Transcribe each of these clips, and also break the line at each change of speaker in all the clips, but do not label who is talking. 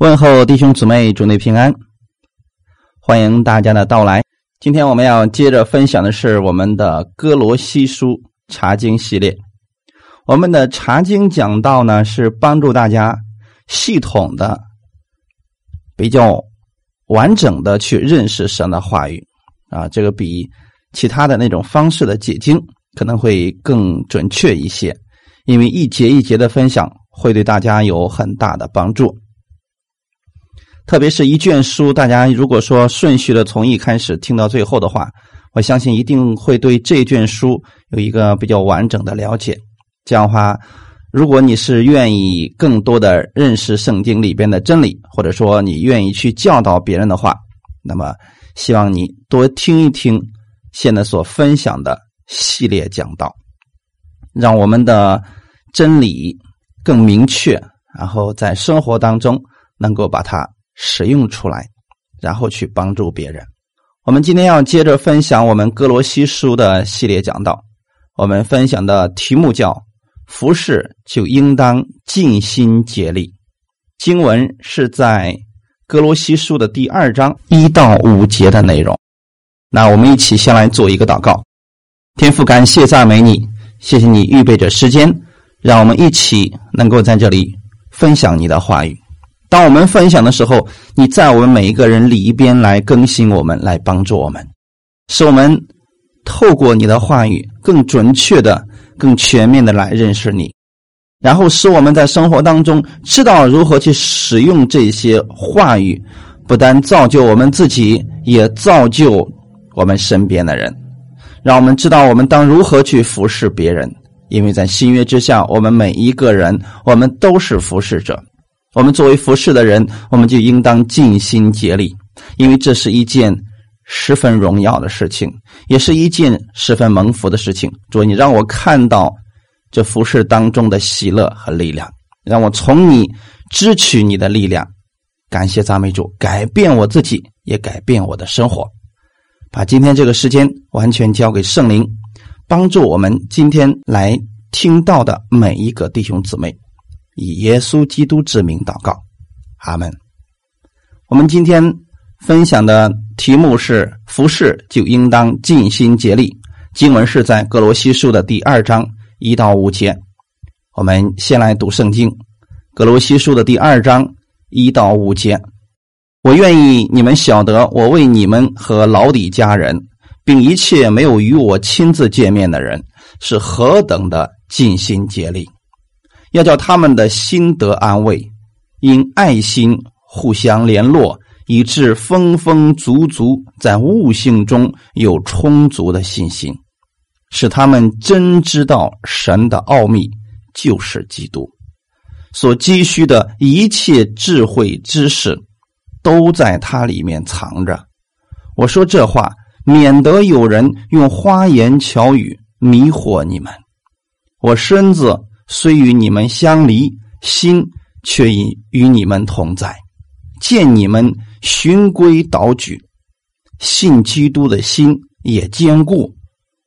问候弟兄姊妹，主内平安，欢迎大家的到来。今天我们要接着分享的是我们的哥罗西书查经系列。我们的查经讲道呢，是帮助大家系统的、比较完整的去认识神的话语啊。这个比其他的那种方式的解经可能会更准确一些，因为一节一节的分享会对大家有很大的帮助。特别是一卷书，大家如果说顺序的从一开始听到最后的话，我相信一定会对这卷书有一个比较完整的了解。这样的话，如果你是愿意更多的认识圣经里边的真理，或者说你愿意去教导别人的话，那么希望你多听一听现在所分享的系列讲道，让我们的真理更明确，然后在生活当中能够把它。使用出来，然后去帮助别人。我们今天要接着分享我们哥罗西书的系列讲道。我们分享的题目叫“服侍就应当尽心竭力”。经文是在哥罗西书的第二章一到五节的内容。那我们一起先来做一个祷告。天父，感谢赞美你，谢谢你预备着时间，让我们一起能够在这里分享你的话语。当我们分享的时候，你在我们每一个人里边来更新我们，来帮助我们，使我们透过你的话语更准确的、更全面的来认识你，然后使我们在生活当中知道如何去使用这些话语，不但造就我们自己，也造就我们身边的人，让我们知道我们当如何去服侍别人，因为在新约之下，我们每一个人，我们都是服侍者。我们作为服侍的人，我们就应当尽心竭力，因为这是一件十分荣耀的事情，也是一件十分蒙福的事情。主，你让我看到这服侍当中的喜乐和力量，让我从你支取你的力量。感谢赞美主，改变我自己，也改变我的生活。把今天这个时间完全交给圣灵，帮助我们今天来听到的每一个弟兄姊妹。以耶稣基督之名祷告，阿门。我们今天分享的题目是“服侍就应当尽心竭力”。经文是在格罗西书的第二章一到五节。我们先来读圣经，格罗西书的第二章一到五节。我愿意你们晓得，我为你们和老底家人，并一切没有与我亲自见面的人，是何等的尽心竭力。要叫他们的心得安慰，因爱心互相联络，以致丰丰足足，在悟性中有充足的信心，使他们真知道神的奥秘就是基督，所积蓄的一切智慧知识，都在它里面藏着。我说这话，免得有人用花言巧语迷惑你们。我身子。虽与你们相离，心却已与你们同在。见你们循规蹈矩，信基督的心也坚固，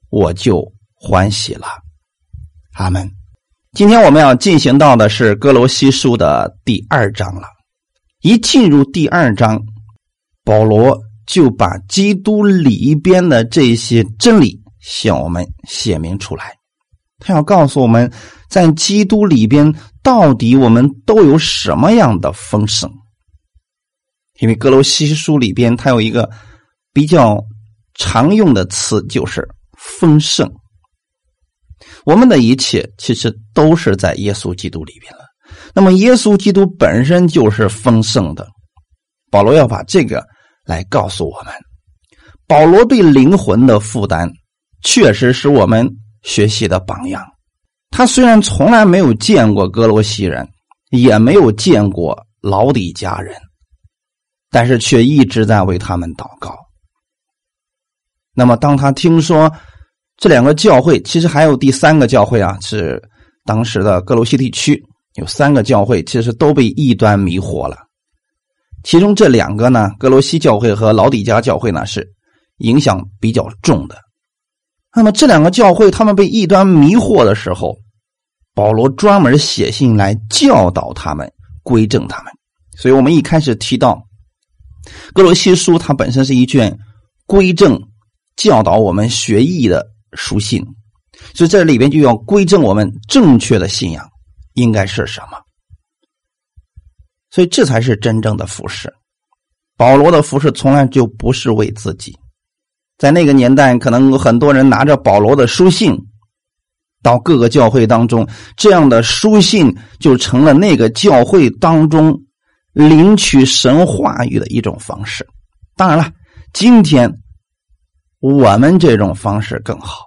我就欢喜了。阿门。今天我们要进行到的是哥罗西书的第二章了。一进入第二章，保罗就把基督里边的这些真理向我们显明出来。他要告诉我们，在基督里边，到底我们都有什么样的丰盛？因为哥罗西书里边，它有一个比较常用的词，就是丰盛。我们的一切其实都是在耶稣基督里边了。那么，耶稣基督本身就是丰盛的。保罗要把这个来告诉我们。保罗对灵魂的负担，确实使我们。学习的榜样，他虽然从来没有见过哥罗西人，也没有见过老底家人，但是却一直在为他们祷告。那么，当他听说这两个教会，其实还有第三个教会啊，是当时的哥罗西地区有三个教会，其实都被异端迷惑了。其中这两个呢，哥罗西教会和老底家教会呢，是影响比较重的。那么这两个教会，他们被异端迷惑的时候，保罗专门写信来教导他们、归正他们，所以我们一开始提到《哥罗西书》，它本身是一卷归正教导我们学艺的书信，所以这里边就要归正我们正确的信仰应该是什么。所以这才是真正的服饰。保罗的服饰从来就不是为自己，在那个年代，可能很多人拿着保罗的书信到各个教会当中，这样的书信就成了那个教会当中领取神话语的一种方式。当然了，今天我们这种方式更好。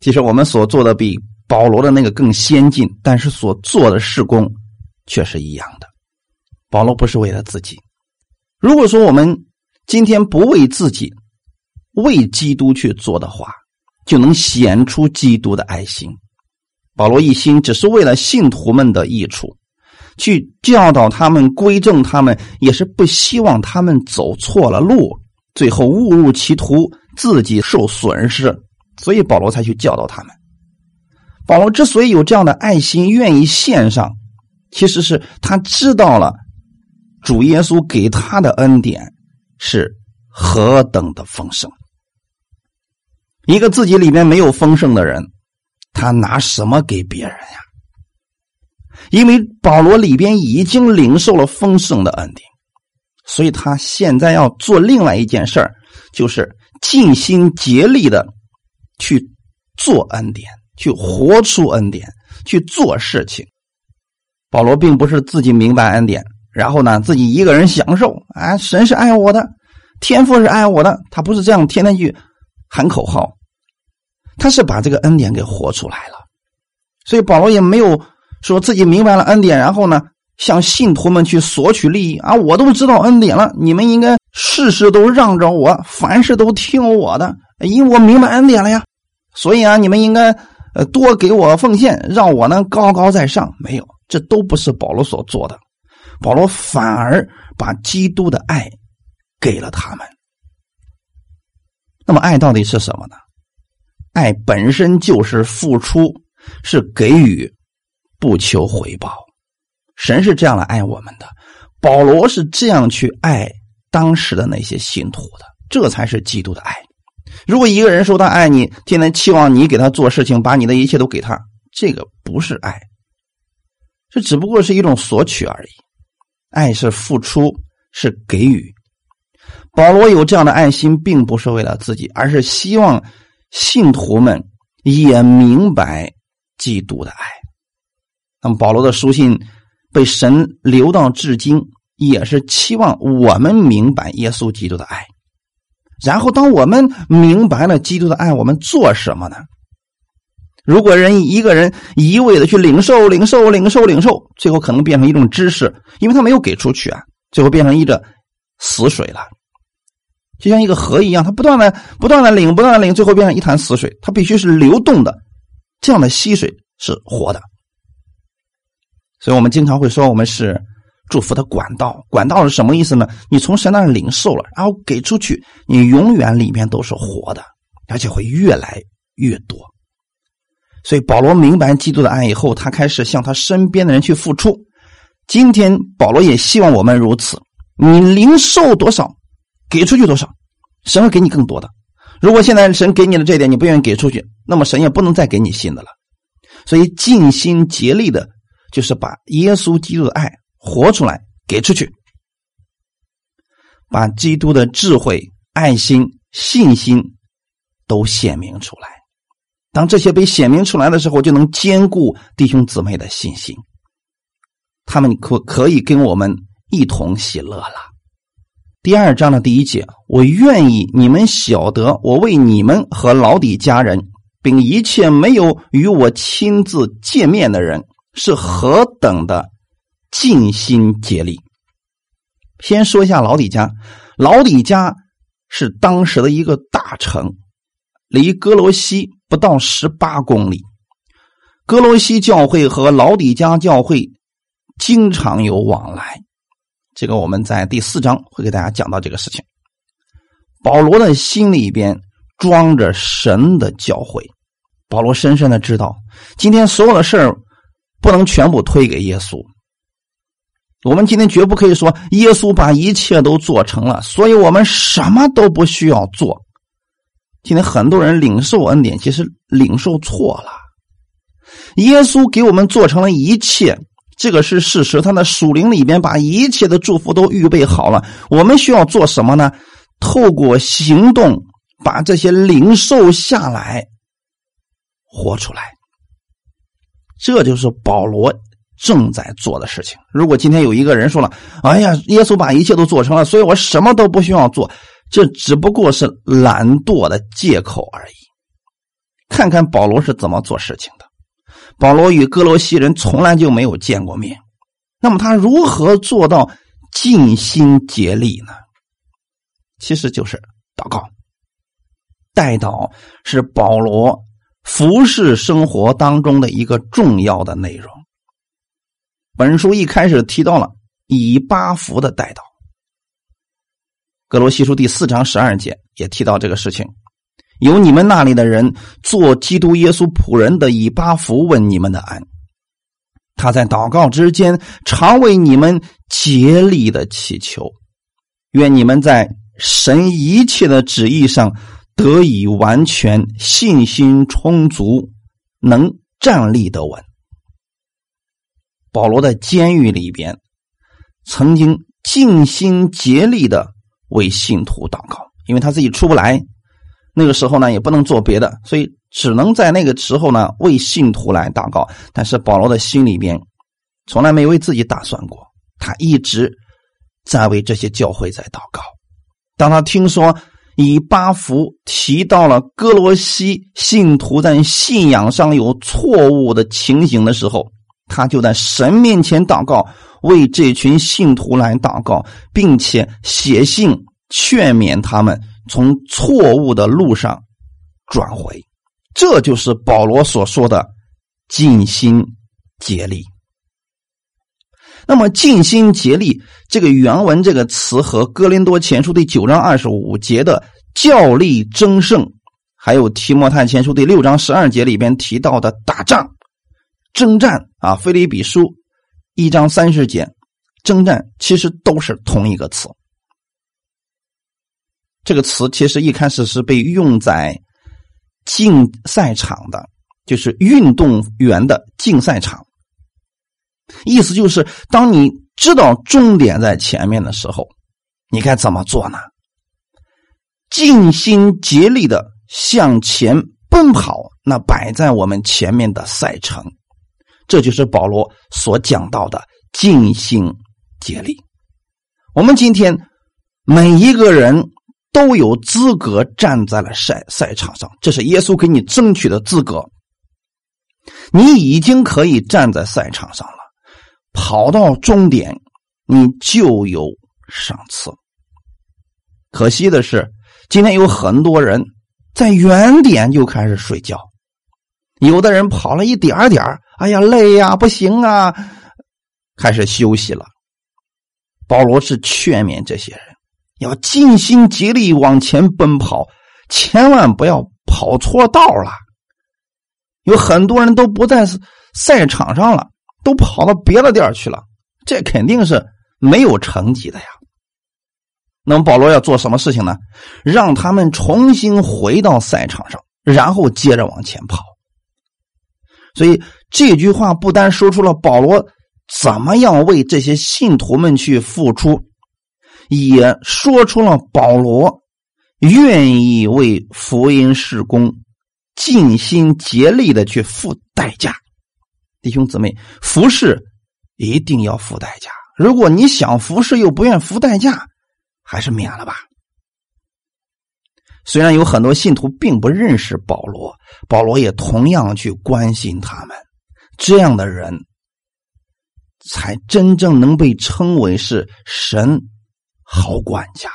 其实我们所做的比保罗的那个更先进，但是所做的事工却是一样的。保罗不是为了自己。如果说我们今天不为自己、为基督去做的话，就能显出基督的爱心。保罗一心只是为了信徒们的益处，去教导他们、归正他们，也是不希望他们走错了路，最后误入歧途，自己受损失。所以保罗才去教导他们。保罗之所以有这样的爱心，愿意献上，其实是他知道了。主耶稣给他的恩典是何等的丰盛！一个自己里面没有丰盛的人，他拿什么给别人呀？因为保罗里边已经领受了丰盛的恩典，所以他现在要做另外一件事儿，就是尽心竭力的去做恩典，去活出恩典，去做事情。保罗并不是自己明白恩典。然后呢，自己一个人享受啊！神是爱我的，天父是爱我的，他不是这样天天去喊口号，他是把这个恩典给活出来了。所以保罗也没有说自己明白了恩典，然后呢向信徒们去索取利益啊！我都知道恩典了，你们应该事事都让着我，凡事都听我的，因为我明白恩典了呀。所以啊，你们应该呃多给我奉献，让我呢高高在上。没有，这都不是保罗所做的。保罗反而把基督的爱给了他们。那么，爱到底是什么呢？爱本身就是付出，是给予，不求回报。神是这样来爱我们的，保罗是这样去爱当时的那些信徒的，这才是基督的爱。如果一个人说他爱你，天天期望你给他做事情，把你的一切都给他，这个不是爱，这只不过是一种索取而已。爱是付出，是给予。保罗有这样的爱心，并不是为了自己，而是希望信徒们也明白基督的爱。那么，保罗的书信被神留到至今，也是期望我们明白耶稣基督的爱。然后，当我们明白了基督的爱，我们做什么呢？如果人一个人一味的去领受、领受、领受、领受，最后可能变成一种知识，因为他没有给出去啊，最后变成一个死水了，就像一个河一样，它不断的、不断的领、不断的领，最后变成一潭死水。它必须是流动的，这样的溪水是活的。所以我们经常会说，我们是祝福的管道。管道是什么意思呢？你从神那领受了，然后给出去，你永远里面都是活的，而且会越来越多。所以保罗明白基督的爱以后，他开始向他身边的人去付出。今天保罗也希望我们如此。你零售多少，给出去多少，神会给你更多的。如果现在神给你的这一点你不愿意给出去，那么神也不能再给你新的了。所以尽心竭力的，就是把耶稣基督的爱活出来，给出去，把基督的智慧、爱心、信心都显明出来。当这些被显明出来的时候，就能兼顾弟兄姊妹的信心。他们可可以跟我们一同喜乐了。第二章的第一节，我愿意你们晓得，我为你们和老底家人，并一切没有与我亲自见面的人，是何等的尽心竭力。先说一下老底家，老底家是当时的一个大城，离哥罗西。不到十八公里，哥罗西教会和老底家教会经常有往来。这个我们在第四章会给大家讲到这个事情。保罗的心里边装着神的教诲，保罗深深的知道，今天所有的事儿不能全部推给耶稣，我们今天绝不可以说耶稣把一切都做成了，所以我们什么都不需要做。今天很多人领受恩典，其实领受错了。耶稣给我们做成了一切，这个是事实。他的属灵里边把一切的祝福都预备好了。我们需要做什么呢？透过行动把这些领受下来，活出来。这就是保罗正在做的事情。如果今天有一个人说了：“哎呀，耶稣把一切都做成了，所以我什么都不需要做。”这只不过是懒惰的借口而已。看看保罗是怎么做事情的。保罗与哥罗西人从来就没有见过面，那么他如何做到尽心竭力呢？其实就是祷告。代祷是保罗服侍生活当中的一个重要的内容。本书一开始提到了以巴弗的代祷。格罗西书第四章十二节也提到这个事情，有你们那里的人做基督耶稣仆人的以巴弗问你们的安，他在祷告之间常为你们竭力的祈求，愿你们在神一切的旨意上得以完全，信心充足，能站立得稳。保罗在监狱里边曾经尽心竭力的。为信徒祷告，因为他自己出不来，那个时候呢也不能做别的，所以只能在那个时候呢为信徒来祷告。但是保罗的心里边从来没为自己打算过，他一直在为这些教会在祷告。当他听说以巴弗提到了哥罗西信徒在信仰上有错误的情形的时候，他就在神面前祷告。为这群信徒来祷告，并且写信劝勉他们从错误的路上转回，这就是保罗所说的尽心竭力。那么“尽心竭力”这个原文这个词和《哥林多前书》第九章二十五节的“教力争胜”，还有《提摩太前书》第六章十二节里边提到的打仗、征战啊，《菲利比书》。一章三十节，征战其实都是同一个词。这个词其实一开始是被用在竞赛场的，就是运动员的竞赛场。意思就是，当你知道终点在前面的时候，你该怎么做呢？尽心竭力的向前奔跑，那摆在我们前面的赛程。这就是保罗所讲到的尽心竭力。我们今天每一个人都有资格站在了赛赛场上，这是耶稣给你争取的资格。你已经可以站在赛场上了，跑到终点，你就有赏赐。可惜的是，今天有很多人在原点就开始睡觉，有的人跑了一点点哎呀，累呀，不行啊，开始休息了。保罗是劝勉这些人要尽心竭力往前奔跑，千万不要跑错道了。有很多人都不在赛场上了，都跑到别的地儿去了，这肯定是没有成绩的呀。那么保罗要做什么事情呢？让他们重新回到赛场上，然后接着往前跑。所以这句话不单说出了保罗怎么样为这些信徒们去付出，也说出了保罗愿意为福音事工尽心竭力的去付代价。弟兄姊妹，服侍一定要付代价。如果你想服侍又不愿付代价，还是免了吧。虽然有很多信徒并不认识保罗，保罗也同样去关心他们。这样的人，才真正能被称为是神好管家，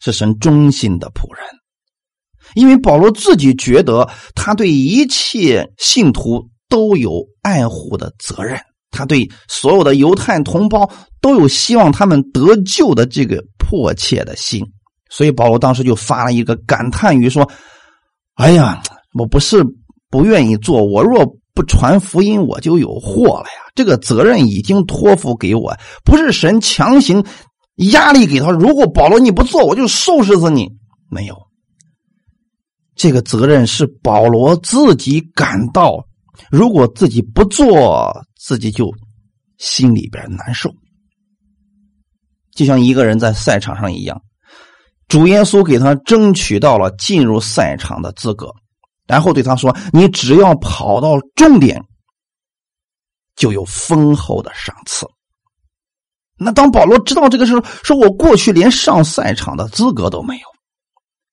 是神忠心的仆人。因为保罗自己觉得，他对一切信徒都有爱护的责任，他对所有的犹太同胞都有希望他们得救的这个迫切的心。所以保罗当时就发了一个感叹语说：“哎呀，我不是不愿意做，我若不传福音，我就有祸了呀！这个责任已经托付给我，不是神强行压力给他。如果保罗你不做，我就收拾死你。没有，这个责任是保罗自己感到，如果自己不做，自己就心里边难受。就像一个人在赛场上一样，主耶稣给他争取到了进入赛场的资格。然后对他说：“你只要跑到终点，就有丰厚的赏赐。”那当保罗知道这个时候，说我过去连上赛场的资格都没有，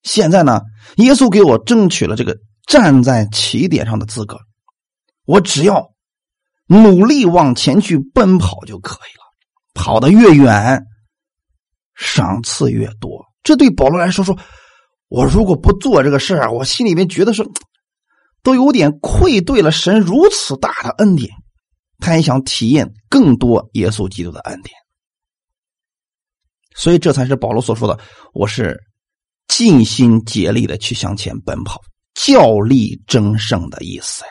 现在呢，耶稣给我争取了这个站在起点上的资格，我只要努力往前去奔跑就可以了。跑得越远，赏赐越多。这对保罗来说说。我如果不做这个事啊，我心里面觉得是，都有点愧对了神如此大的恩典。他也想体验更多耶稣基督的恩典，所以这才是保罗所说的：“我是尽心竭力的去向前奔跑，较力争胜的意思呀。”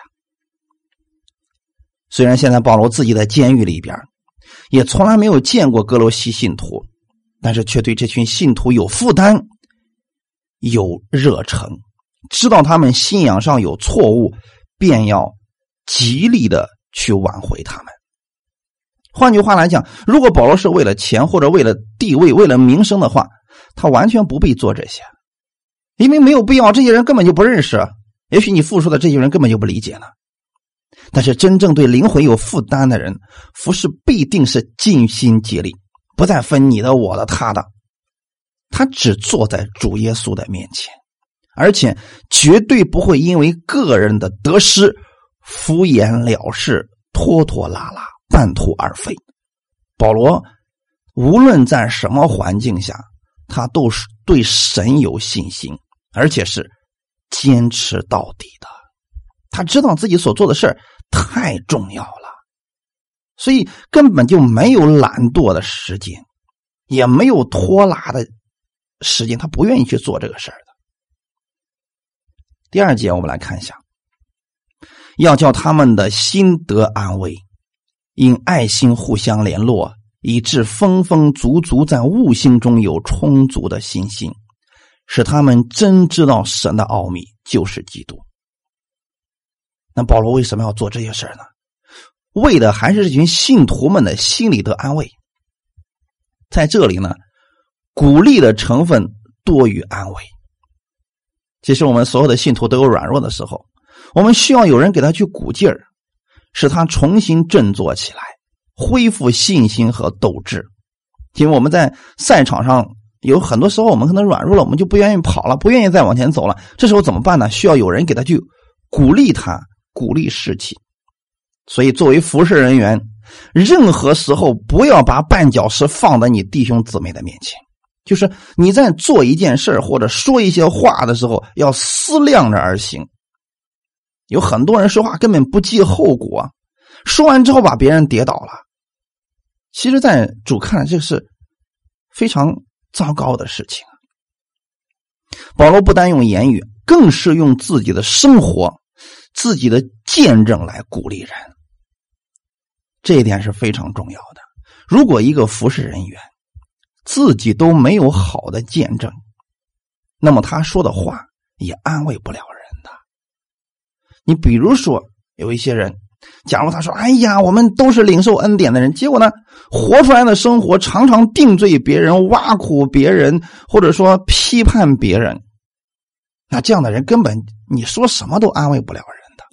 虽然现在保罗自己在监狱里边，也从来没有见过哥罗西信徒，但是却对这群信徒有负担。有热诚，知道他们信仰上有错误，便要极力的去挽回他们。换句话来讲，如果保罗是为了钱或者为了地位、为了名声的话，他完全不必做这些，因为没有必要。这些人根本就不认识，也许你付出的这些人根本就不理解呢。但是真正对灵魂有负担的人，服侍必定是尽心竭力，不再分你的、我的、他的。他只坐在主耶稣的面前，而且绝对不会因为个人的得失敷衍了事、拖拖拉拉、半途而废。保罗无论在什么环境下，他都是对神有信心，而且是坚持到底的。他知道自己所做的事太重要了，所以根本就没有懒惰的时间，也没有拖拉的。时间他不愿意去做这个事儿的。第二节我们来看一下，要叫他们的心得安慰，因爱心互相联络，以致丰丰足足在悟性中有充足的信心，使他们真知道神的奥秘就是基督。那保罗为什么要做这些事呢？为的还是这群信徒们的心里的安慰。在这里呢。鼓励的成分多于安慰。其实我们所有的信徒都有软弱的时候，我们需要有人给他去鼓劲儿，使他重新振作起来，恢复信心和斗志。因为我们在赛场上有很多时候，我们可能软弱了，我们就不愿意跑了，不愿意再往前走了。这时候怎么办呢？需要有人给他去鼓励他，鼓励士气。所以，作为服侍人员，任何时候不要把绊脚石放在你弟兄姊妹的面前。就是你在做一件事或者说一些话的时候，要思量着而行。有很多人说话根本不计后果，说完之后把别人跌倒了。其实，在主看来，这是非常糟糕的事情。保罗不单用言语，更是用自己的生活、自己的见证来鼓励人。这一点是非常重要的。如果一个服侍人员，自己都没有好的见证，那么他说的话也安慰不了。你比如说，有一些人，假如他说：“哎呀，我们都是领受恩典的人。”结果呢，活出来的生活常常定罪别人、挖苦别人，或者说批判别人，那这样的人根本你说什么都安慰不了人的。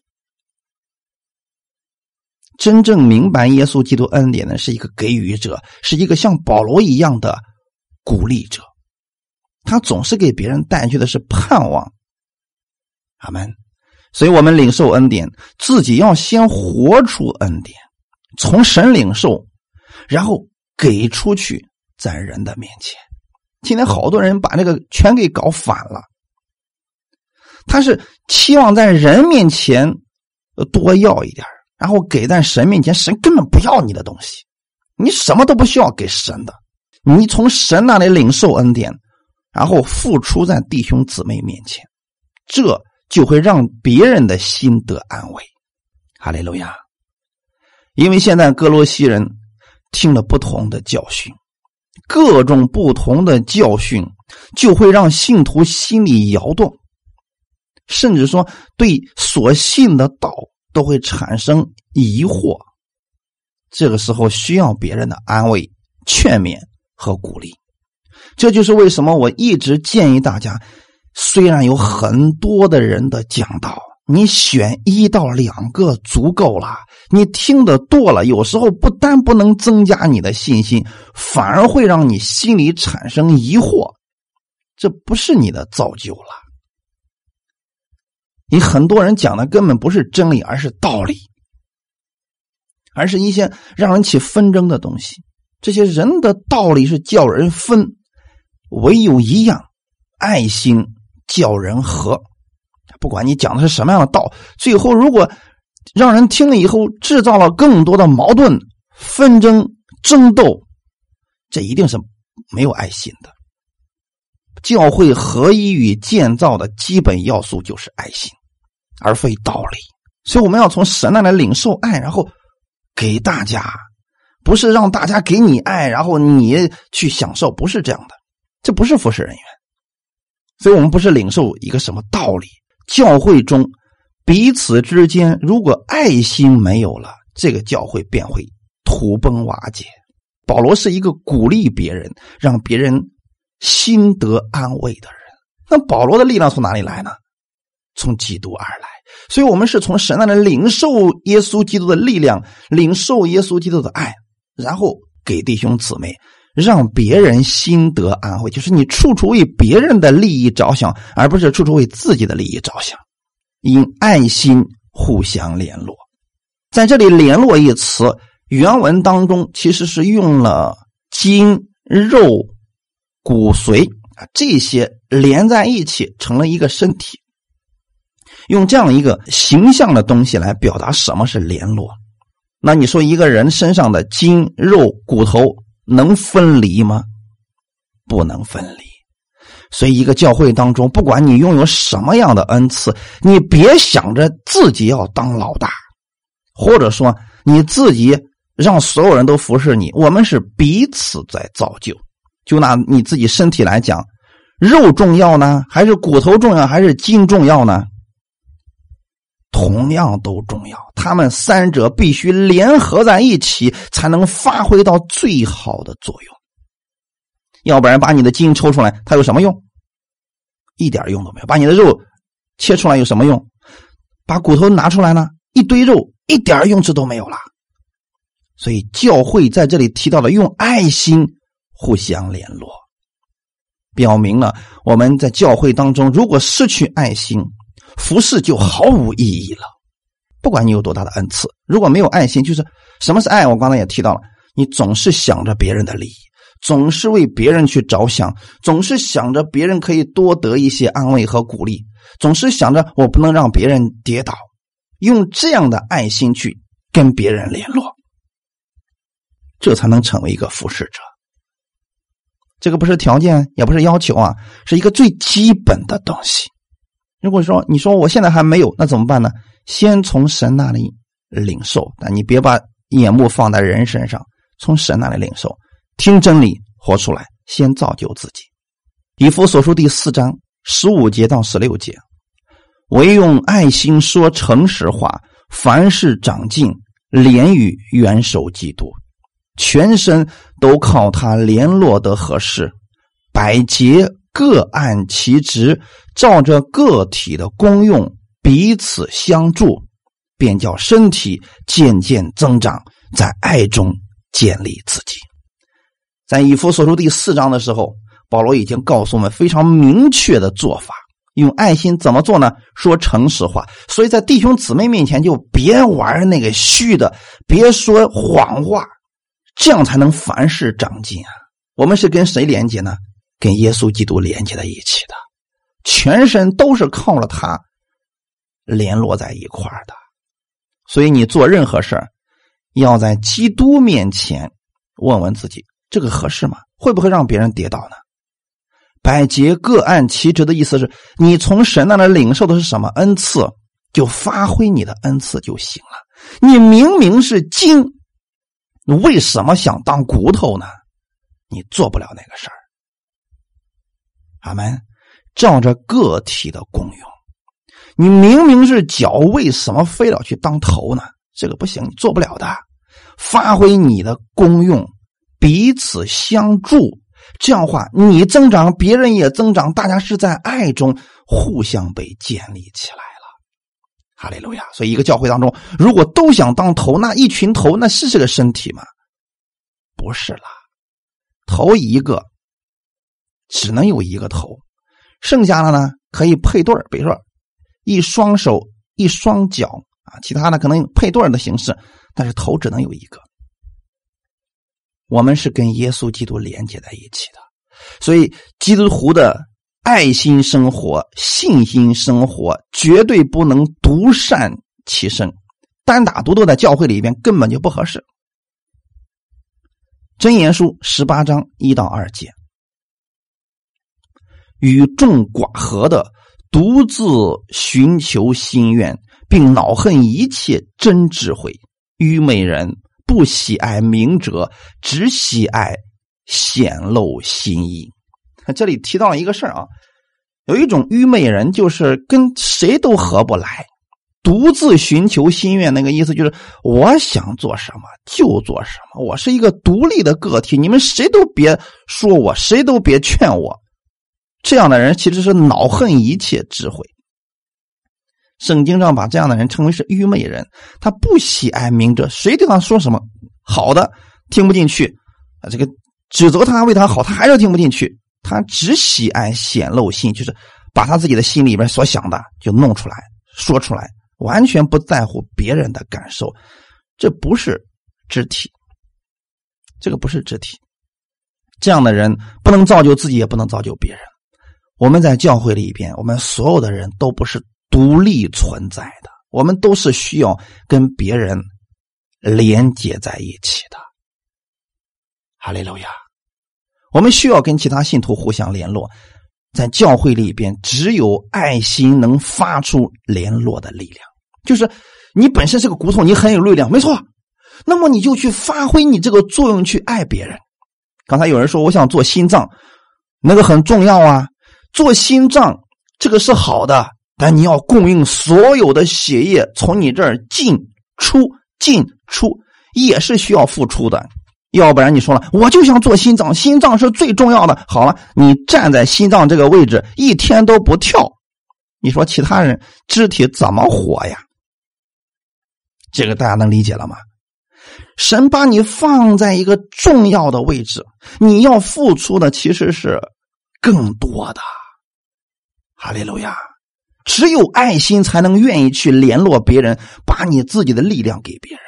真正明白耶稣基督恩典的是一个给予者，是一个像保罗一样的鼓励者。他总是给别人带去的是盼望。阿门。所以，我们领受恩典，自己要先活出恩典，从神领受，然后给出去，在人的面前。今天好多人把这个全给搞反了。他是期望在人面前多要一点然后给在神面前，神根本不要你的东西，你什么都不需要给神的，你从神那里领受恩典，然后付出在弟兄姊妹面前，这就会让别人的心得安慰。哈利路亚！因为现在哥罗西人听了不同的教训，各种不同的教训就会让信徒心里摇动，甚至说对所信的道都会产生疑惑。这个时候需要别人的安慰、劝勉和鼓励。这就是为什么我一直建议大家，虽然有很多的人的讲道，你选一到两个足够了。你听得多了，有时候不但不能增加你的信心，反而会让你心里产生疑惑。这不是你的造就了。你很多人讲的根本不是真理，而是道理，而是一些让人起纷争的东西。这些人的道理是叫人分。唯有一样，爱心叫人和。不管你讲的是什么样的道，最后如果让人听了以后制造了更多的矛盾、纷争、争斗，这一定是没有爱心的。教会合一与建造的基本要素就是爱心，而非道理。所以我们要从神那里领受爱，然后给大家，不是让大家给你爱，然后你去享受，不是这样的。这不是服侍人员，所以我们不是领受一个什么道理。教会中彼此之间，如果爱心没有了，这个教会便会土崩瓦解。保罗是一个鼓励别人、让别人心得安慰的人。那保罗的力量从哪里来呢？从基督而来。所以，我们是从神那里领受耶稣基督的力量，领受耶稣基督的爱，然后给弟兄姊妹。让别人心得安慰，就是你处处为别人的利益着想，而不是处处为自己的利益着想。因爱心互相联络，在这里“联络”一词原文当中其实是用了筋、肉、骨髓啊这些连在一起成了一个身体，用这样一个形象的东西来表达什么是联络。那你说一个人身上的筋、肉、骨头？能分离吗？不能分离。所以，一个教会当中，不管你拥有什么样的恩赐，你别想着自己要当老大，或者说你自己让所有人都服侍你。我们是彼此在造就。就拿你自己身体来讲，肉重要呢，还是骨头重要，还是筋重要呢？同样都重要，他们三者必须联合在一起，才能发挥到最好的作用。要不然，把你的筋抽出来，它有什么用？一点用都没有。把你的肉切出来有什么用？把骨头拿出来呢？一堆肉，一点用处都没有了。所以，教会在这里提到了用爱心互相联络，表明了我们在教会当中，如果失去爱心。服侍就毫无意义了。不管你有多大的恩赐，如果没有爱心，就是什么是爱？我刚才也提到了，你总是想着别人的利益，总是为别人去着想，总是想着别人可以多得一些安慰和鼓励，总是想着我不能让别人跌倒，用这样的爱心去跟别人联络，这才能成为一个服侍者。这个不是条件，也不是要求啊，是一个最基本的东西。如果说你说我现在还没有，那怎么办呢？先从神那里领受，但你别把眼目放在人身上，从神那里领受，听真理，活出来，先造就自己。以弗所书第四章十五节到十六节，唯用爱心说诚实话，凡事长进，连与元首基督，全身都靠他联络得合适，百节。各按其职，照着个体的功用彼此相助，便叫身体渐渐增长，在爱中建立自己。在以弗所书第四章的时候，保罗已经告诉我们非常明确的做法：用爱心怎么做呢？说诚实话。所以在弟兄姊妹面前就别玩那个虚的，别说谎话，这样才能凡事长进啊！我们是跟谁连接呢？跟耶稣基督连接在一起的，全身都是靠了他联络在一块的，所以你做任何事，要在基督面前问问自己，这个合适吗？会不会让别人跌倒呢？百节各按其职的意思是你从神那里领受的是什么恩赐？就发挥你的恩赐就行了。你明明是筋，为什么想当骨头呢？你做不了那个事儿。阿门。照着个体的功用，你明明是脚，为什么非要去当头呢？这个不行，做不了的。发挥你的功用，彼此相助，这样话你增长，别人也增长，大家是在爱中互相被建立起来了。哈利路亚！所以一个教会当中，如果都想当头，那一群头，那是这个身体吗？不是啦，头一个，只能有一个头。剩下的呢，可以配对比如说一双手、一双脚啊，其他的可能配对的形式，但是头只能有一个。我们是跟耶稣基督连接在一起的，所以基督徒的爱心生活、信心生活绝对不能独善其身，单打独斗在教会里边根本就不合适。真言书十八章一到二节。与众寡合的，独自寻求心愿，并恼恨一切真智慧。愚昧人不喜爱明哲，只喜爱显露心意。这里提到了一个事儿啊，有一种愚昧人，就是跟谁都合不来，独自寻求心愿。那个意思就是，我想做什么就做什么，我是一个独立的个体，你们谁都别说我，谁都别劝我。这样的人其实是恼恨一切智慧。圣经上把这样的人称为是愚昧人，他不喜爱明哲，谁对他说什么好的听不进去啊，这个指责他为他好，他还是听不进去。他只喜爱显露心，就是把他自己的心里边所想的就弄出来说出来，完全不在乎别人的感受。这不是肢体，这个不是肢体。这样的人不能造就自己，也不能造就别人。我们在教会里边，我们所有的人都不是独立存在的，我们都是需要跟别人连接在一起的。哈利路亚！我们需要跟其他信徒互相联络，在教会里边，只有爱心能发出联络的力量。就是你本身是个骨头，你很有力量，没错。那么你就去发挥你这个作用，去爱别人。刚才有人说，我想做心脏，那个很重要啊。做心脏这个是好的，但你要供应所有的血液从你这儿进出进出，也是需要付出的。要不然你说了，我就想做心脏，心脏是最重要的。好了，你站在心脏这个位置一天都不跳，你说其他人肢体怎么活呀？这个大家能理解了吗？神把你放在一个重要的位置，你要付出的其实是更多的。哈利路亚！只有爱心才能愿意去联络别人，把你自己的力量给别人。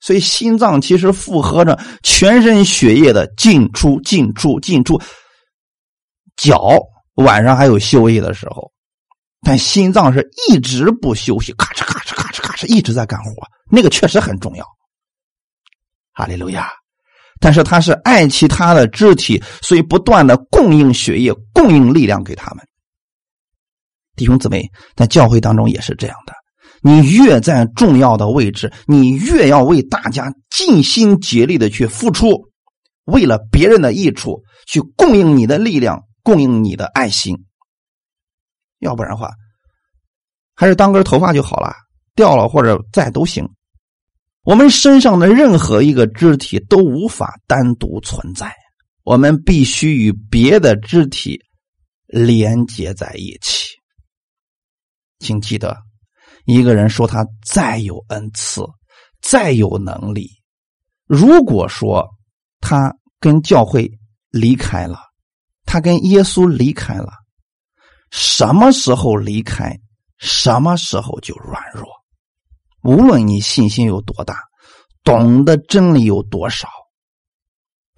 所以心脏其实负荷着全身血液的进出、进出、进出。脚晚上还有休息的时候，但心脏是一直不休息，咔哧咔哧咔哧咔哧一直在干活。那个确实很重要。哈利路亚！但是他是爱其他的肢体，所以不断的供应血液、供应力量给他们。弟兄姊妹，在教会当中也是这样的。你越在重要的位置，你越要为大家尽心竭力的去付出，为了别人的益处去供应你的力量，供应你的爱心。要不然的话，还是当根头发就好了，掉了或者在都行。我们身上的任何一个肢体都无法单独存在，我们必须与别的肢体连接在一起。请记得，一个人说他再有恩赐，再有能力，如果说他跟教会离开了，他跟耶稣离开了，什么时候离开，什么时候就软弱。无论你信心有多大，懂得真理有多少，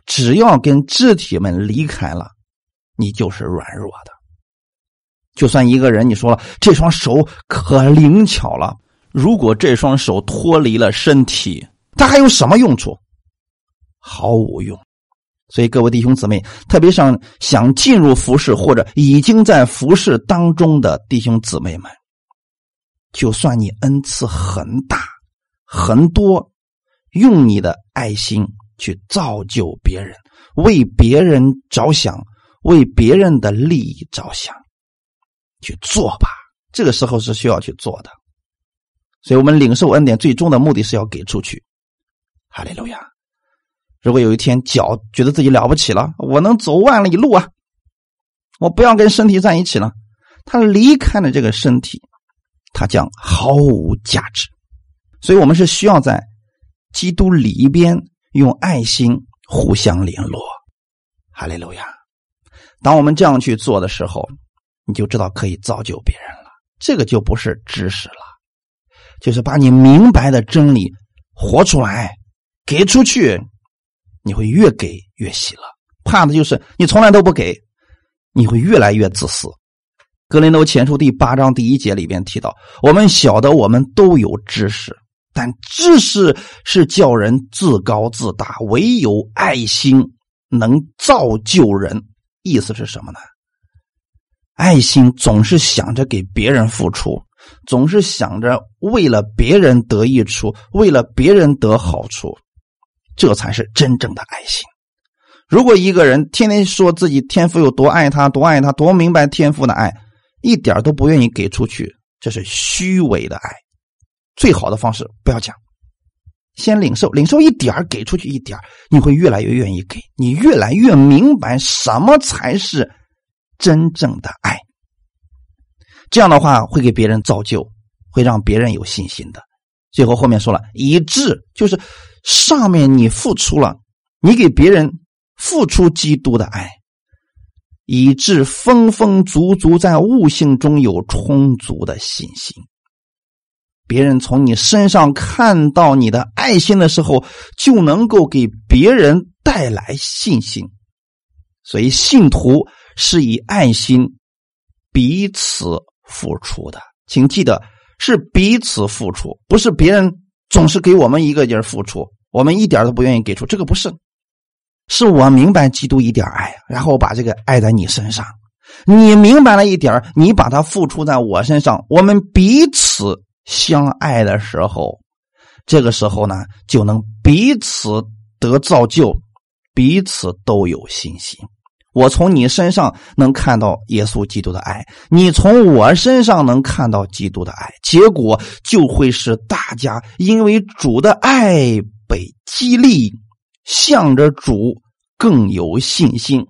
只要跟肢体们离开了，你就是软弱的。就算一个人，你说了这双手可灵巧了，如果这双手脱离了身体，它还有什么用处？毫无用。所以各位弟兄姊妹，特别想想进入服饰或者已经在服饰当中的弟兄姊妹们，就算你恩赐很大很多，用你的爱心去造就别人，为别人着想，为别人的利益着想，去做吧。这个时候是需要去做的。所以我们领受恩典，最终的目的是要给出去。哈利路亚！如果有一天脚觉得自己了不起了，我能走万里路啊，我不要跟身体在一起了，他离开了这个身体，他将毫无价值。所以我们是需要在基督里边用爱心互相联络。哈利路亚！当我们这样去做的时候，你就知道可以造就别人了。这个就不是知识了。就是把你明白的真理活出来，给出去，你会越给越喜乐。怕的就是你从来都不给，你会越来越自私。格林多前书第八章第一节里边提到：我们晓得我们都有知识，但知识是叫人自高自大，唯有爱心能造就人。意思是什么呢？爱心总是想着给别人付出。总是想着为了别人得益处，为了别人得好处，这才是真正的爱心。如果一个人天天说自己天赋有多爱他，多爱他，多明白天赋的爱，一点都不愿意给出去，这是虚伪的爱。最好的方式不要讲，先领受，领受一点给出去一点你会越来越愿意给，你越来越明白什么才是真正的爱。这样的话会给别人造就，会让别人有信心的。最后后面说了，以致就是上面你付出了，你给别人付出基督的爱，以致丰丰足足在悟性中有充足的信心。别人从你身上看到你的爱心的时候，就能够给别人带来信心。所以信徒是以爱心彼此。付出的，请记得是彼此付出，不是别人总是给我们一个劲付出，我们一点都不愿意给出。这个不是，是我明白基督一点爱，然后把这个爱在你身上，你明白了一点你把它付出在我身上，我们彼此相爱的时候，这个时候呢，就能彼此得造就，彼此都有信心。我从你身上能看到耶稣基督的爱，你从我身上能看到基督的爱，结果就会是大家因为主的爱被激励，向着主更有信心，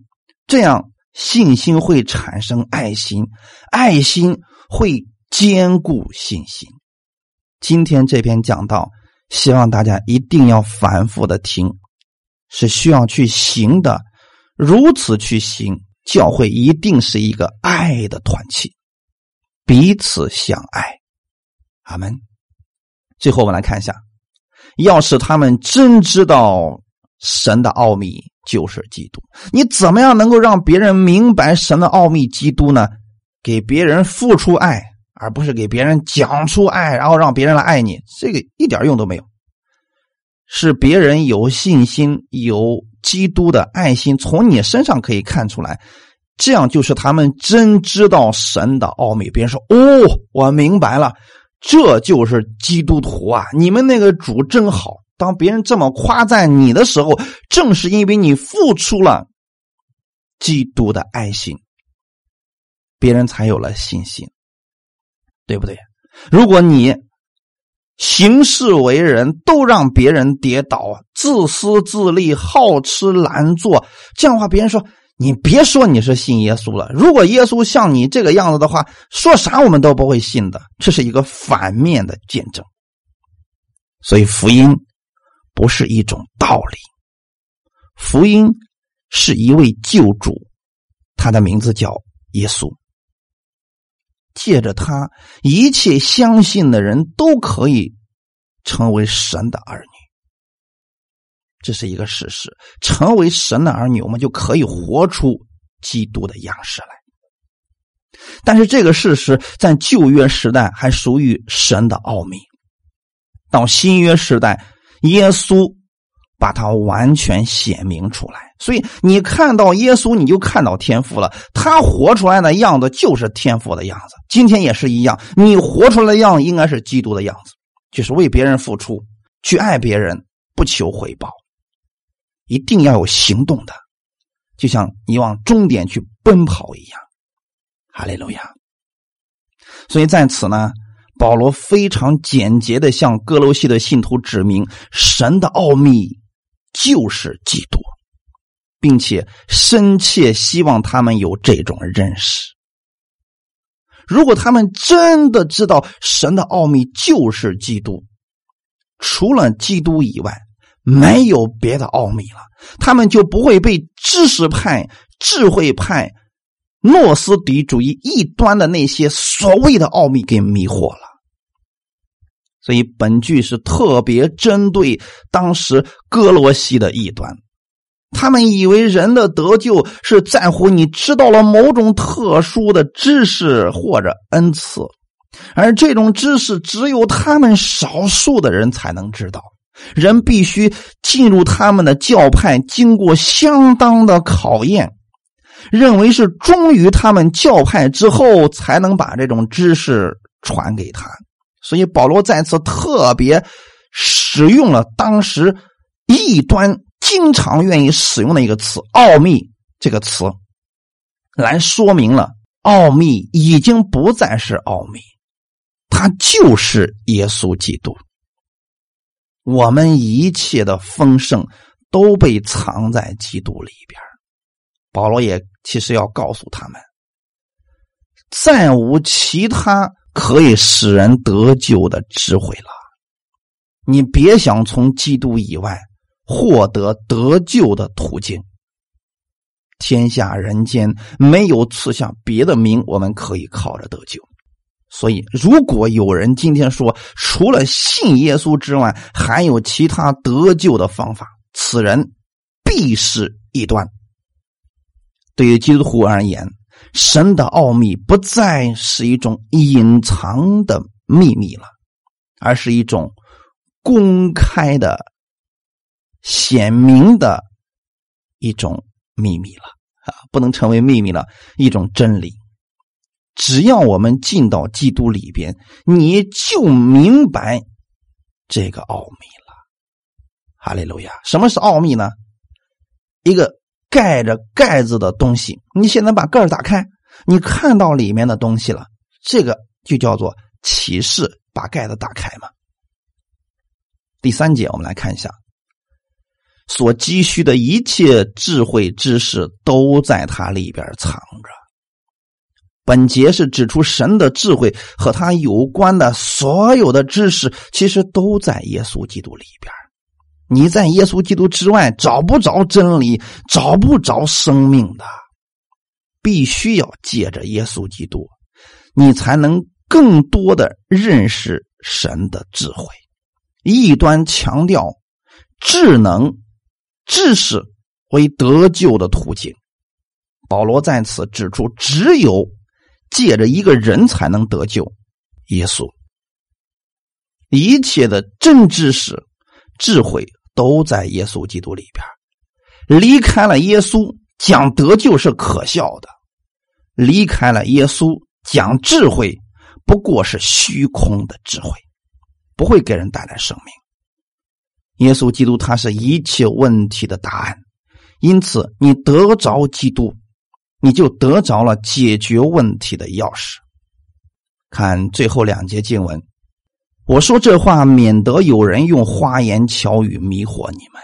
这样信心会产生爱心，爱心会坚固信心。今天这篇讲到，希望大家一定要反复的听，是需要去行的。如此去行，教会一定是一个爱的团体，彼此相爱。阿门。最后，我们来看一下，要是他们真知道神的奥秘就是基督，你怎么样能够让别人明白神的奥秘？基督呢？给别人付出爱，而不是给别人讲出爱，然后让别人来爱你，这个一点用都没有。是别人有信心有。基督的爱心从你身上可以看出来，这样就是他们真知道神的奥秘。别人说：“哦，我明白了，这就是基督徒啊！你们那个主真好。”当别人这么夸赞你的时候，正是因为你付出了基督的爱心，别人才有了信心，对不对？如果你……行事为人，都让别人跌倒，自私自利，好吃懒做。这样的话，别人说你别说你是信耶稣了。如果耶稣像你这个样子的话，说啥我们都不会信的。这是一个反面的见证。所以福音不是一种道理，福音是一位救主，他的名字叫耶稣。借着他，一切相信的人都可以成为神的儿女，这是一个事实。成为神的儿女，我们就可以活出基督的样式来。但是这个事实在旧约时代还属于神的奥秘，到新约时代，耶稣把它完全显明出来。所以你看到耶稣，你就看到天赋了。他活出来的样子就是天赋的样子。今天也是一样，你活出来的样子应该是基督的样子，就是为别人付出，去爱别人，不求回报，一定要有行动的，就像你往终点去奔跑一样。哈利路亚。所以在此呢，保罗非常简洁的向哥罗西的信徒指明，神的奥秘就是基督，并且深切希望他们有这种认识。如果他们真的知道神的奥秘就是基督，除了基督以外没有别的奥秘了，他们就不会被知识派、智慧派。诺斯底主义异端的那些所谓的奥秘给迷惑了，所以本句是特别针对当时哥罗西的异端。他们以为人的得救是在乎你知道了某种特殊的知识或者恩赐，而这种知识只有他们少数的人才能知道。人必须进入他们的教派，经过相当的考验。认为是忠于他们教派之后，才能把这种知识传给他。所以保罗再次特别使用了当时异端经常愿意使用的一个词“奥秘”这个词，来说明了奥秘已经不再是奥秘，它就是耶稣基督。我们一切的丰盛都被藏在基督里边。保罗也其实要告诉他们，再无其他可以使人得救的智慧了。你别想从基督以外获得得救的途径。天下人间没有赐下别的名，我们可以靠着得救。所以，如果有人今天说除了信耶稣之外还有其他得救的方法，此人必是异端。对于基督徒而言，神的奥秘不再是一种隐藏的秘密了，而是一种公开的、显明的一种秘密了啊！不能成为秘密了，一种真理。只要我们进到基督里边，你就明白这个奥秘了。哈利路亚！什么是奥秘呢？一个。盖着盖子的东西，你现在把盖儿打开，你看到里面的东西了，这个就叫做启示。把盖子打开嘛。第三节，我们来看一下，所积蓄的一切智慧知识都在它里边藏着。本节是指出神的智慧和他有关的所有的知识，其实都在耶稣基督里边。你在耶稣基督之外找不着真理，找不着生命的，必须要借着耶稣基督，你才能更多的认识神的智慧。异端强调智能、知识为得救的途径，保罗在此指出，只有借着一个人才能得救——耶稣。一切的真知识、智慧。都在耶稣基督里边，离开了耶稣讲得救是可笑的，离开了耶稣讲智慧不过是虚空的智慧，不会给人带来生命。耶稣基督他是一切问题的答案，因此你得着基督，你就得着了解决问题的钥匙。看最后两节经文。我说这话，免得有人用花言巧语迷惑你们。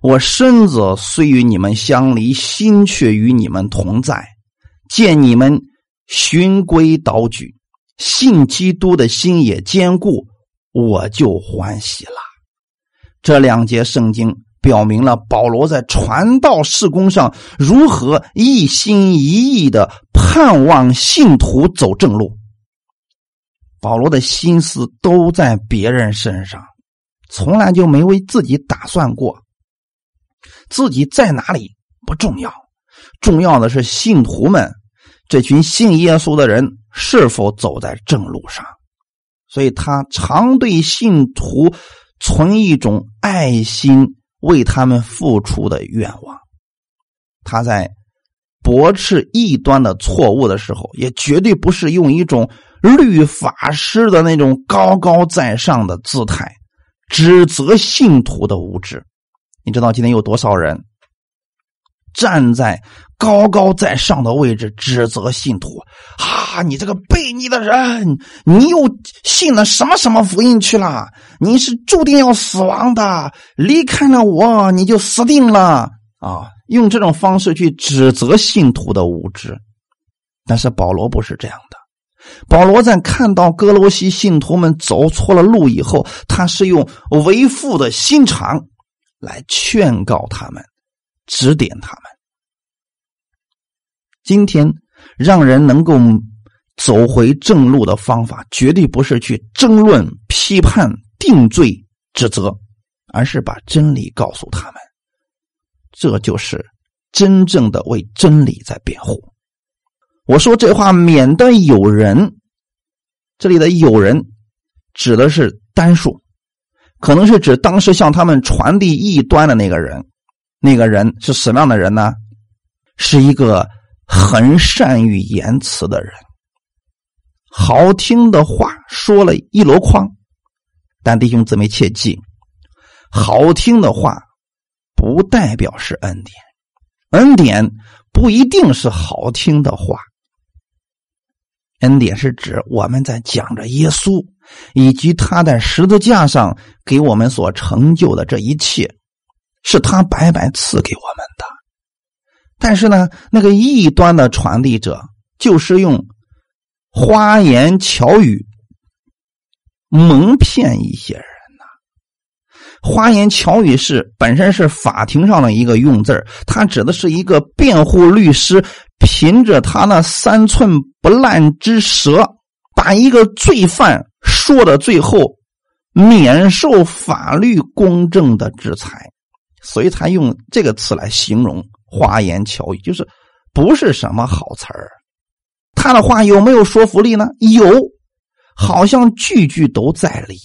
我身子虽与你们相离，心却与你们同在。见你们循规蹈矩，信基督的心也坚固，我就欢喜了。这两节圣经表明了保罗在传道事工上如何一心一意的盼望信徒走正路。保罗的心思都在别人身上，从来就没为自己打算过。自己在哪里不重要，重要的是信徒们这群信耶稣的人是否走在正路上。所以他常对信徒存一种爱心，为他们付出的愿望。他在驳斥异端的错误的时候，也绝对不是用一种律法师的那种高高在上的姿态指责信徒的无知。你知道今天有多少人站在高高在上的位置指责信徒？啊，你这个悖逆的人，你又信了什么什么福音去了？你是注定要死亡的，离开了我你就死定了啊！用这种方式去指责信徒的无知，但是保罗不是这样的。保罗在看到哥罗西信徒们走错了路以后，他是用为父的心肠来劝告他们，指点他们。今天让人能够走回正路的方法，绝对不是去争论、批判、定罪、指责，而是把真理告诉他们。这就是真正的为真理在辩护。我说这话，免得有人，这里的有人指的是单数，可能是指当时向他们传递异端的那个人。那个人是什么样的人呢？是一个很善于言辞的人，好听的话说了一箩筐。但弟兄姊妹切记，好听的话。不代表是恩典，恩典不一定是好听的话。恩典是指我们在讲着耶稣以及他在十字架上给我们所成就的这一切，是他白白赐给我们的。但是呢，那个异端的传递者就是用花言巧语蒙骗一些人呐。花言巧语是本身是法庭上的一个用字它指的是一个辩护律师凭着他那三寸不烂之舌，把一个罪犯说的最后免受法律公正的制裁，所以才用这个词来形容花言巧语，就是不是什么好词儿。他的话有没有说服力呢？有，好像句句都在理，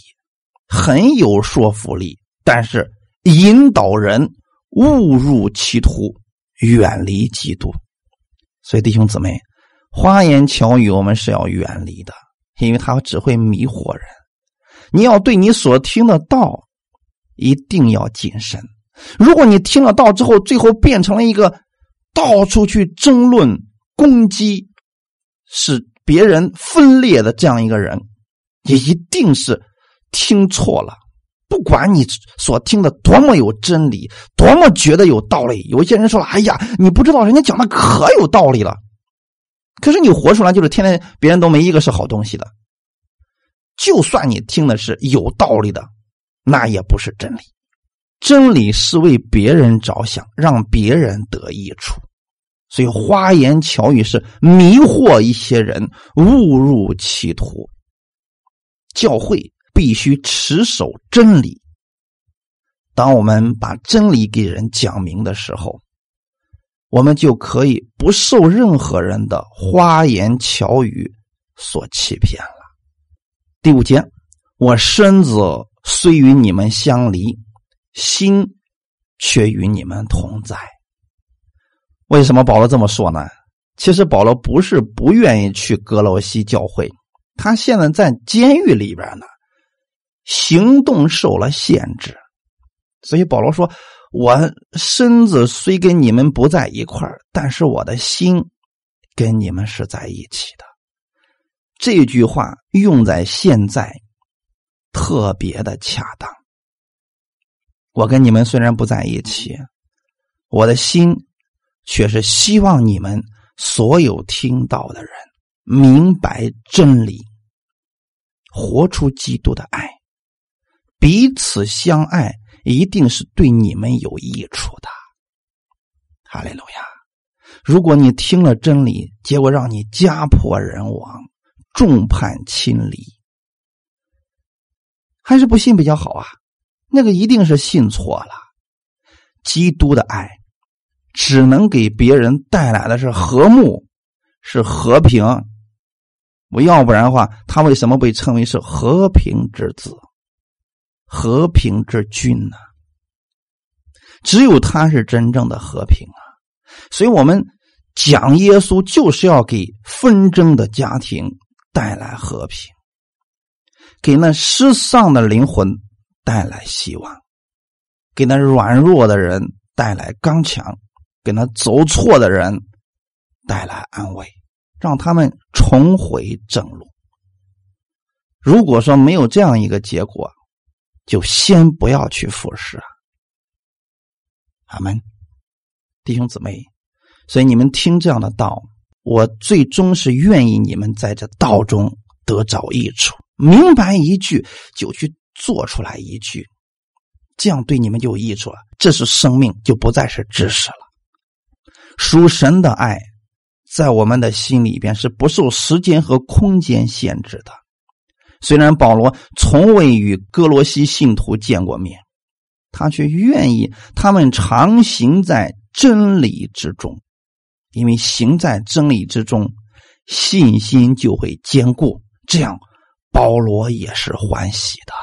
很有说服力。但是引导人误入歧途，远离基督。所以弟兄姊妹，花言巧语我们是要远离的，因为它只会迷惑人。你要对你所听的道一定要谨慎。如果你听了道之后，最后变成了一个到处去争论、攻击、使别人分裂的这样一个人，也一定是听错了。不管你所听的多么有真理，多么觉得有道理，有些人说了：“哎呀，你不知道人家讲的可有道理了。”可是你活出来就是天天别人都没一个是好东西的。就算你听的是有道理的，那也不是真理。真理是为别人着想，让别人得益处。所以花言巧语是迷惑一些人，误入歧途。教会。必须持守真理。当我们把真理给人讲明的时候，我们就可以不受任何人的花言巧语所欺骗了。第五节，我身子虽与你们相离，心却与你们同在。为什么保罗这么说呢？其实保罗不是不愿意去格罗西教会，他现在在监狱里边呢。行动受了限制，所以保罗说：“我身子虽跟你们不在一块儿，但是我的心跟你们是在一起的。”这句话用在现在特别的恰当。我跟你们虽然不在一起，我的心却是希望你们所有听到的人明白真理，活出基督的爱。彼此相爱，一定是对你们有益处的。哈利路亚！如果你听了真理，结果让你家破人亡、众叛亲离，还是不信比较好啊？那个一定是信错了。基督的爱只能给别人带来的是和睦，是和平。我要不然的话，他为什么被称为是和平之子？和平之君呢？只有他是真正的和平啊！所以我们讲耶稣就是要给纷争的家庭带来和平，给那失丧的灵魂带来希望，给那软弱的人带来刚强，给那走错的人带来安慰，让他们重回正路。如果说没有这样一个结果，就先不要去服侍啊。阿门，弟兄姊妹，所以你们听这样的道，我最终是愿意你们在这道中得着益处，明白一句就去做出来一句，这样对你们就有益处了。这是生命，就不再是知识了。属神的爱，在我们的心里边是不受时间和空间限制的。虽然保罗从未与哥罗西信徒见过面。他却愿意他们常行在真理之中，因为行在真理之中，信心就会坚固。这样，保罗也是欢喜的。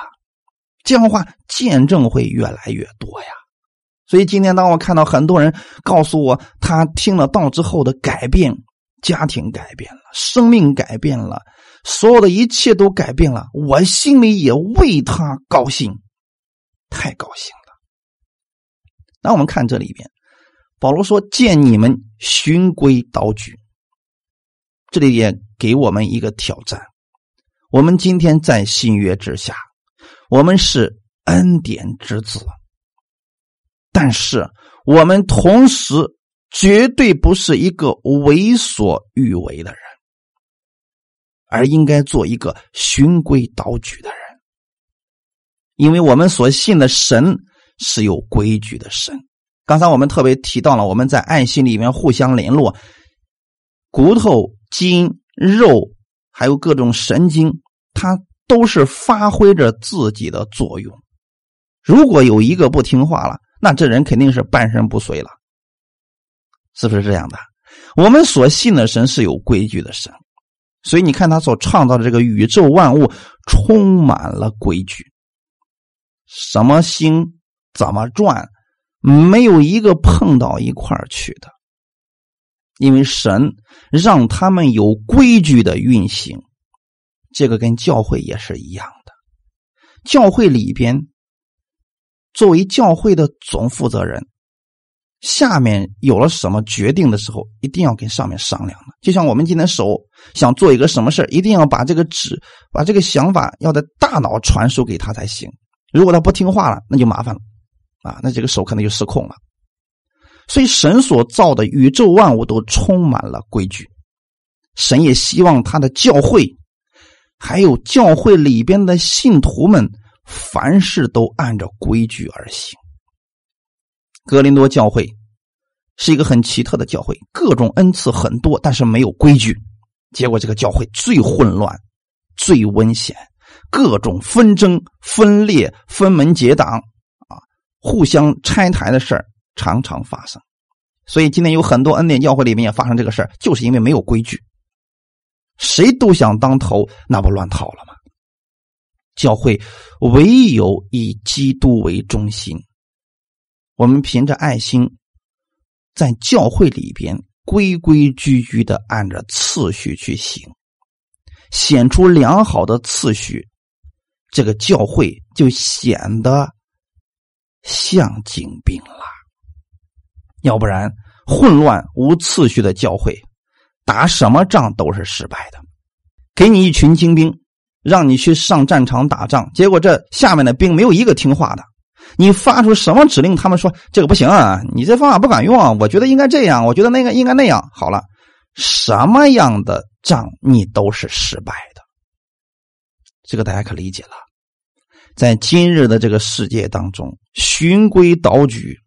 这样的话，见证会越来越多呀。所以今天，当我看到很多人告诉我他听了道之后的改变，家庭改变了，生命改变了，所有的一切都改变了，我心里也为他高兴，太高兴了。那我们看这里边，保罗说：“见你们循规蹈矩。”这里也给我们一个挑战。我们今天在新约之下，我们是恩典之子，但是我们同时绝对不是一个为所欲为的人，而应该做一个循规蹈矩的人，因为我们所信的神。是有规矩的神。刚才我们特别提到了，我们在爱心里面互相联络，骨头、筋、肉，还有各种神经，它都是发挥着自己的作用。如果有一个不听话了，那这人肯定是半身不遂了，是不是这样的？我们所信的神是有规矩的神，所以你看他所创造的这个宇宙万物充满了规矩，什么星？怎么转，没有一个碰到一块儿去的，因为神让他们有规矩的运行，这个跟教会也是一样的。教会里边，作为教会的总负责人，下面有了什么决定的时候，一定要跟上面商量的。就像我们今天手想做一个什么事一定要把这个纸，把这个想法要在大脑传输给他才行。如果他不听话了，那就麻烦了。啊，那这个手可能就失控了。所以，神所造的宇宙万物都充满了规矩。神也希望他的教会，还有教会里边的信徒们，凡事都按照规矩而行。格林多教会是一个很奇特的教会，各种恩赐很多，但是没有规矩。结果，这个教会最混乱、最危险，各种纷争、分裂、分门结党啊。互相拆台的事儿常常发生，所以今天有很多恩典教会里面也发生这个事儿，就是因为没有规矩，谁都想当头，那不乱套了吗？教会唯有以基督为中心，我们凭着爱心，在教会里边规规矩矩的按着次序去行，显出良好的次序，这个教会就显得。像精兵了，要不然混乱无次序的教会，打什么仗都是失败的。给你一群精兵，让你去上战场打仗，结果这下面的兵没有一个听话的。你发出什么指令，他们说这个不行啊，你这方法不管用啊，我觉得应该这样，我觉得那个应该那样。好了，什么样的仗你都是失败的，这个大家可理解了。在今日的这个世界当中，循规蹈矩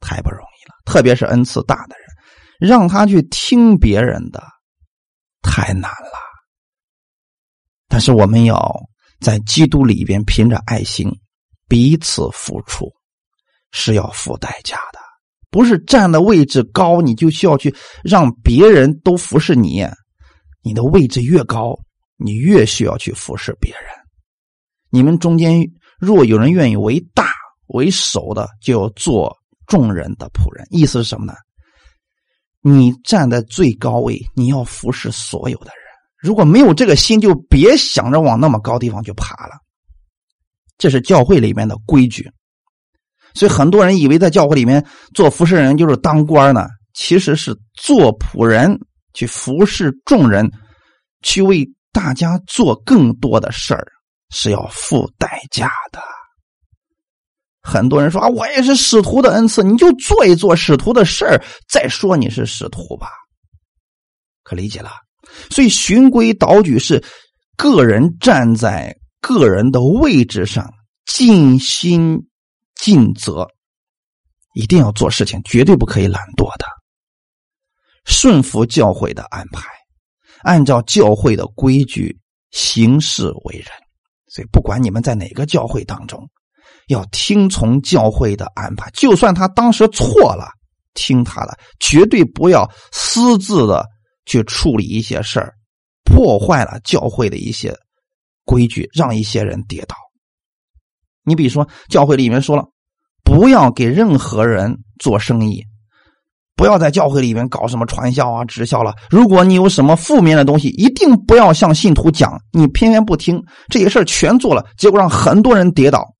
太不容易了，特别是恩赐大的人，让他去听别人的太难了。但是我们要在基督里边凭着爱心彼此付出，是要付代价的。不是站的位置高，你就需要去让别人都服侍你。你的位置越高，你越需要去服侍别人。你们中间若有人愿意为大为首的，就要做众人的仆人。意思是什么呢？你站在最高位，你要服侍所有的人。如果没有这个心，就别想着往那么高地方去爬了。这是教会里面的规矩。所以很多人以为在教会里面做服侍人就是当官呢，其实是做仆人去服侍众人，去为大家做更多的事儿，是要付代价的。很多人说啊，我也是使徒的恩赐，你就做一做使徒的事儿，再说你是使徒吧。可理解了？所以循规蹈矩是个人站在个人的位置上，尽心尽责，一定要做事情，绝对不可以懒惰的，顺服教会的安排，按照教会的规矩行事为人。所以，不管你们在哪个教会当中。要听从教会的安排，就算他当时错了，听他的，绝对不要私自的去处理一些事儿，破坏了教会的一些规矩，让一些人跌倒。你比如说，教会里面说了，不要给任何人做生意，不要在教会里面搞什么传销啊、直销了。如果你有什么负面的东西，一定不要向信徒讲，你偏偏不听，这些事儿全做了，结果让很多人跌倒。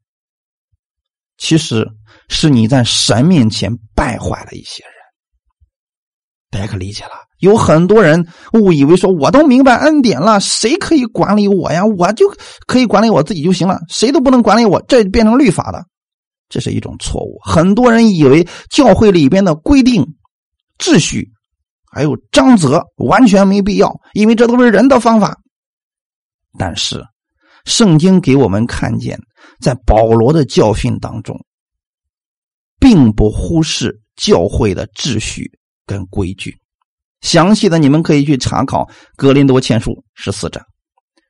其实是你在神面前败坏了一些人，大家可理解了？有很多人误以为说，我都明白恩典了，谁可以管理我呀？我就可以管理我自己就行了，谁都不能管理我，这变成律法的，这是一种错误。很多人以为教会里边的规定、秩序还有章则完全没必要，因为这都是人的方法。但是圣经给我们看见。在保罗的教训当中，并不忽视教会的秩序跟规矩。详细的，你们可以去查考《格林多前书》十四章。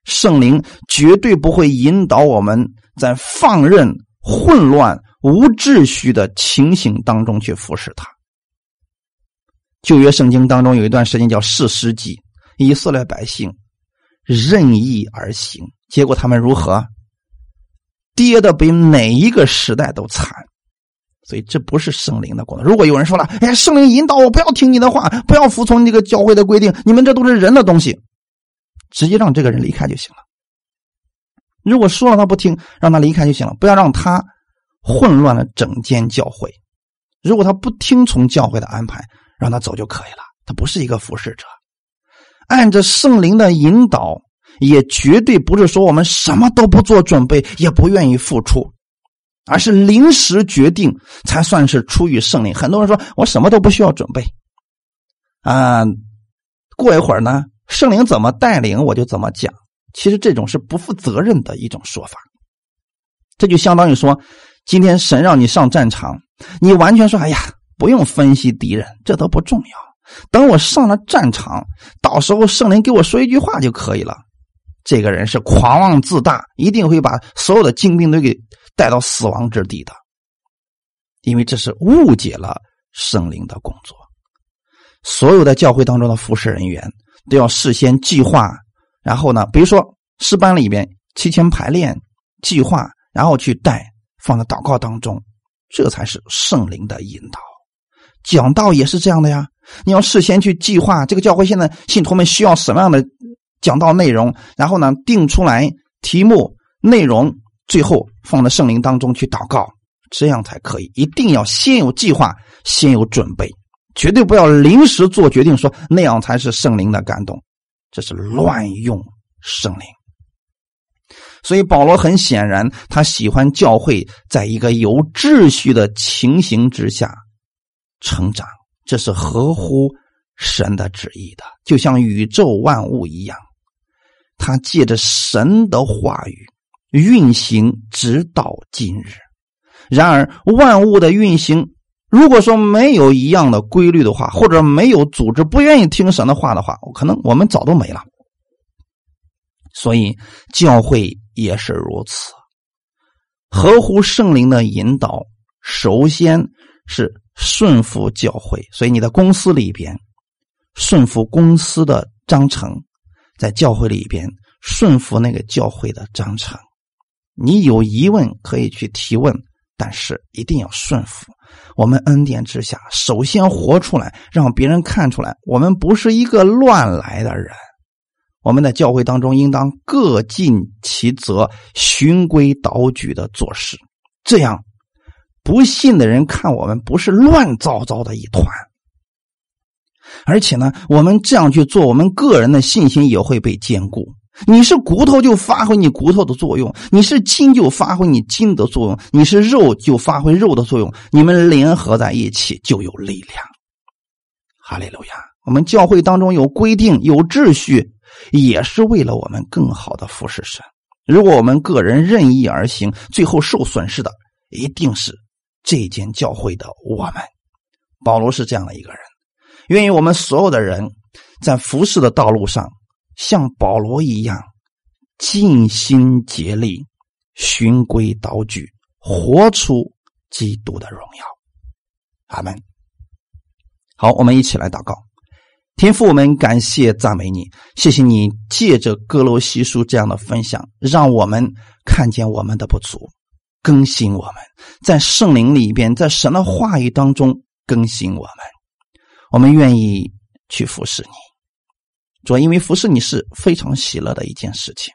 圣灵绝对不会引导我们在放任、混乱、无秩序的情形当中去服侍他。旧约圣经当中有一段时间叫“四世纪”，以色列百姓任意而行，结果他们如何？跌的比哪一个时代都惨，所以这不是圣灵的工作。如果有人说了：“哎，圣灵引导我，不要听你的话，不要服从这个教会的规定，你们这都是人的东西，直接让这个人离开就行了。”如果说了他不听，让他离开就行了，不要让他混乱了整间教会。如果他不听从教会的安排，让他走就可以了。他不是一个服侍者，按着圣灵的引导。也绝对不是说我们什么都不做准备，也不愿意付出，而是临时决定才算是出于圣灵。很多人说我什么都不需要准备，啊，过一会儿呢，圣灵怎么带领我就怎么讲。其实这种是不负责任的一种说法。这就相当于说，今天神让你上战场，你完全说：“哎呀，不用分析敌人，这都不重要。等我上了战场，到时候圣灵给我说一句话就可以了。”这个人是狂妄自大，一定会把所有的精兵都给带到死亡之地的，因为这是误解了圣灵的工作。所有的教会当中的服侍人员都要事先计划，然后呢，比如说诗班里边提前排练计划，然后去带放在祷告当中，这才是圣灵的引导。讲道也是这样的呀，你要事先去计划这个教会现在信徒们需要什么样的。讲到内容，然后呢，定出来题目、内容，最后放在圣灵当中去祷告，这样才可以。一定要先有计划，先有准备，绝对不要临时做决定，说那样才是圣灵的感动，这是乱用圣灵。所以保罗很显然，他喜欢教会在一个有秩序的情形之下成长，这是合乎神的旨意的，就像宇宙万物一样。他借着神的话语运行，直到今日。然而，万物的运行，如果说没有一样的规律的话，或者没有组织，不愿意听神的话的话，可能我们早都没了。所以，教会也是如此，合乎圣灵的引导，首先是顺服教会。所以，你的公司里边顺服公司的章程。在教会里边顺服那个教会的章程，你有疑问可以去提问，但是一定要顺服，我们恩典之下，首先活出来，让别人看出来，我们不是一个乱来的人。我们在教会当中，应当各尽其责，循规蹈矩的做事，这样不信的人看我们不是乱糟糟的一团。而且呢，我们这样去做，我们个人的信心也会被坚固。你是骨头就发挥你骨头的作用，你是筋就发挥你筋的作用，你是肉就发挥肉的作用。你们联合在一起就有力量。哈利路亚！我们教会当中有规定、有秩序，也是为了我们更好的服侍神。如果我们个人任意而行，最后受损失的一定是这间教会的我们。保罗是这样的一个人，愿意我们所有的人在服侍的道路上。像保罗一样尽心竭力、循规蹈矩，活出基督的荣耀。阿门。好，我们一起来祷告。天父，我们感谢赞美你，谢谢你借着哥罗西书这样的分享，让我们看见我们的不足，更新我们，在圣灵里边，在神的话语当中更新我们。我们愿意去服侍你。主要因为服侍你是非常喜乐的一件事情，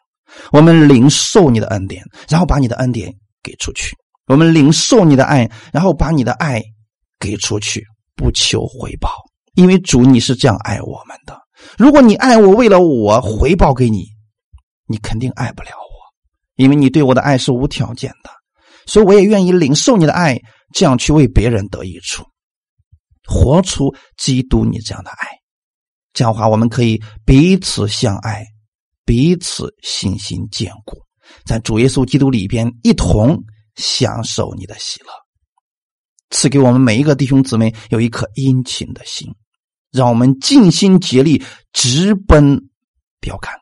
我们领受你的恩典，然后把你的恩典给出去；我们领受你的爱，然后把你的爱给出去，不求回报。因为主你是这样爱我们的。如果你爱我，为了我回报给你，你肯定爱不了我，因为你对我的爱是无条件的。所以我也愿意领受你的爱，这样去为别人得益处，活出基督你这样的爱。这样的话，我们可以彼此相爱，彼此信心坚固，在主耶稣基督里边一同享受你的喜乐。赐给我们每一个弟兄姊妹有一颗殷勤的心，让我们尽心竭力直奔标杆，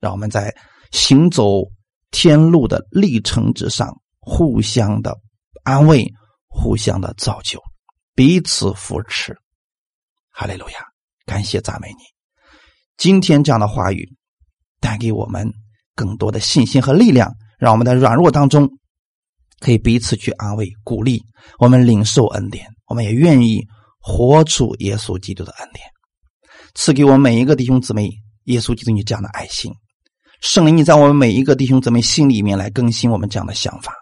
让我们在行走天路的历程之上互相的安慰，互相的造就，彼此扶持。哈利路亚。感谢赞美你，今天这样的话语带给我们更多的信心和力量，让我们在软弱当中可以彼此去安慰、鼓励。我们领受恩典，我们也愿意活出耶稣基督的恩典，赐给我们每一个弟兄姊妹耶稣基督你这样的爱心。圣灵，你在我们每一个弟兄姊妹心里面来更新我们这样的想法。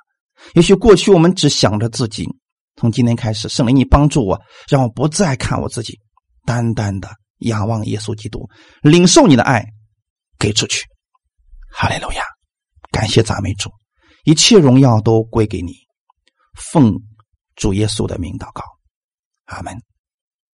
也许过去我们只想着自己，从今天开始，圣灵你帮助我，让我不再看我自己。单单的仰望耶稣基督，领受你的爱，给出去。哈利路亚！感谢赞美主，一切荣耀都归给你。奉主耶稣的名祷告，阿门。